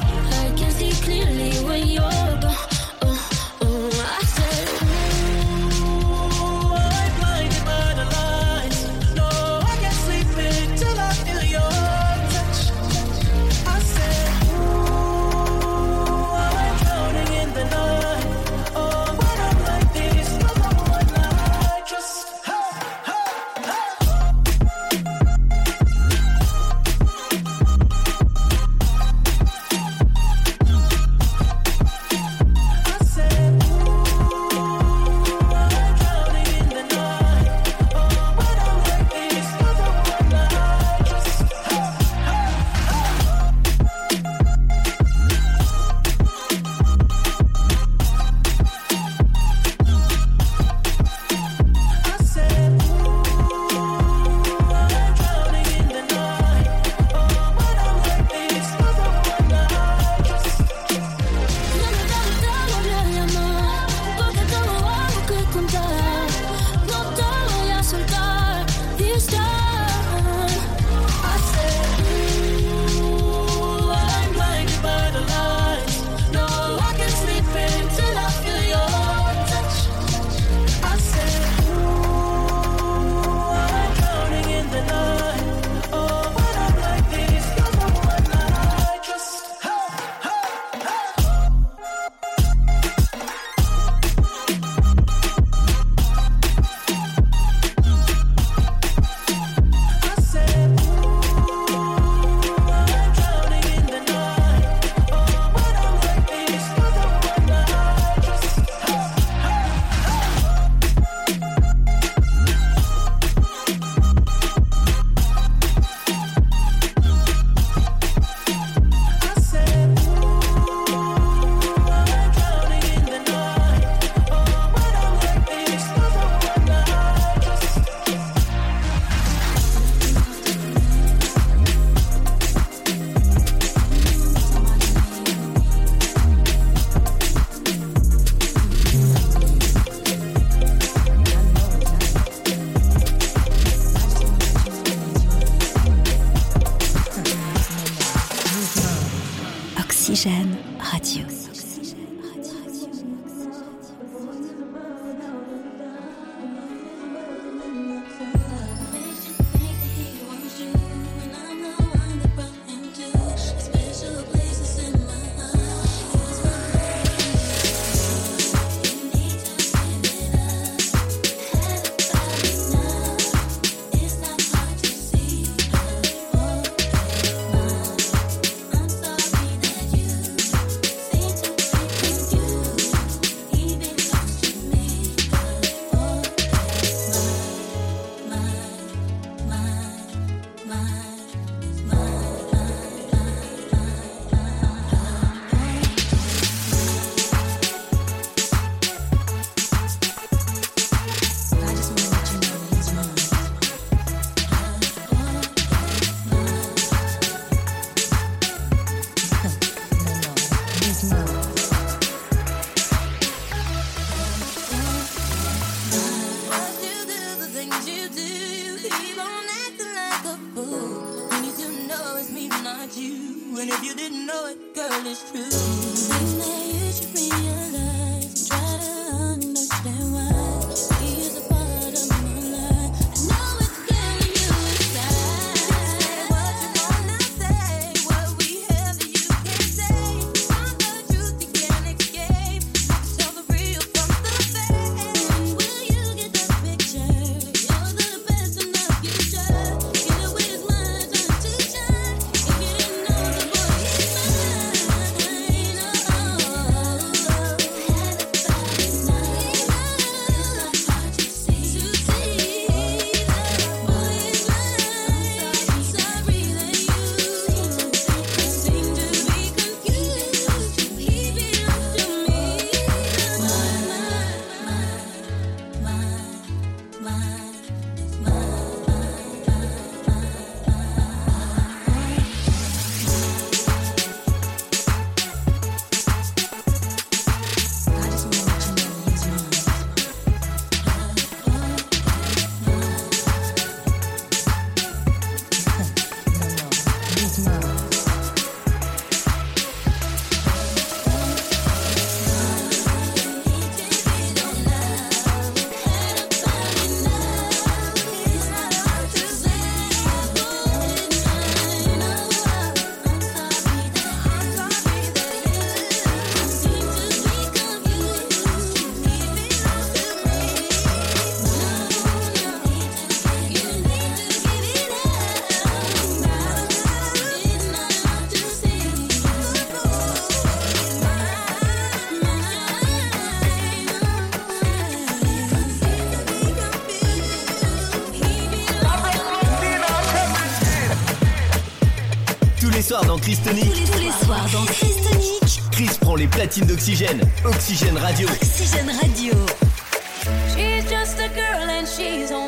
I can see clearly when you're gone. know it, girl, it's true. Christonique. Tous, tous les, soirs dans Christonique. Chris prend les platines d'oxygène. Oxygène Radio. Oxygène Radio. She's just a girl and she's on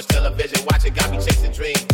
much television watching got me chasing dreams.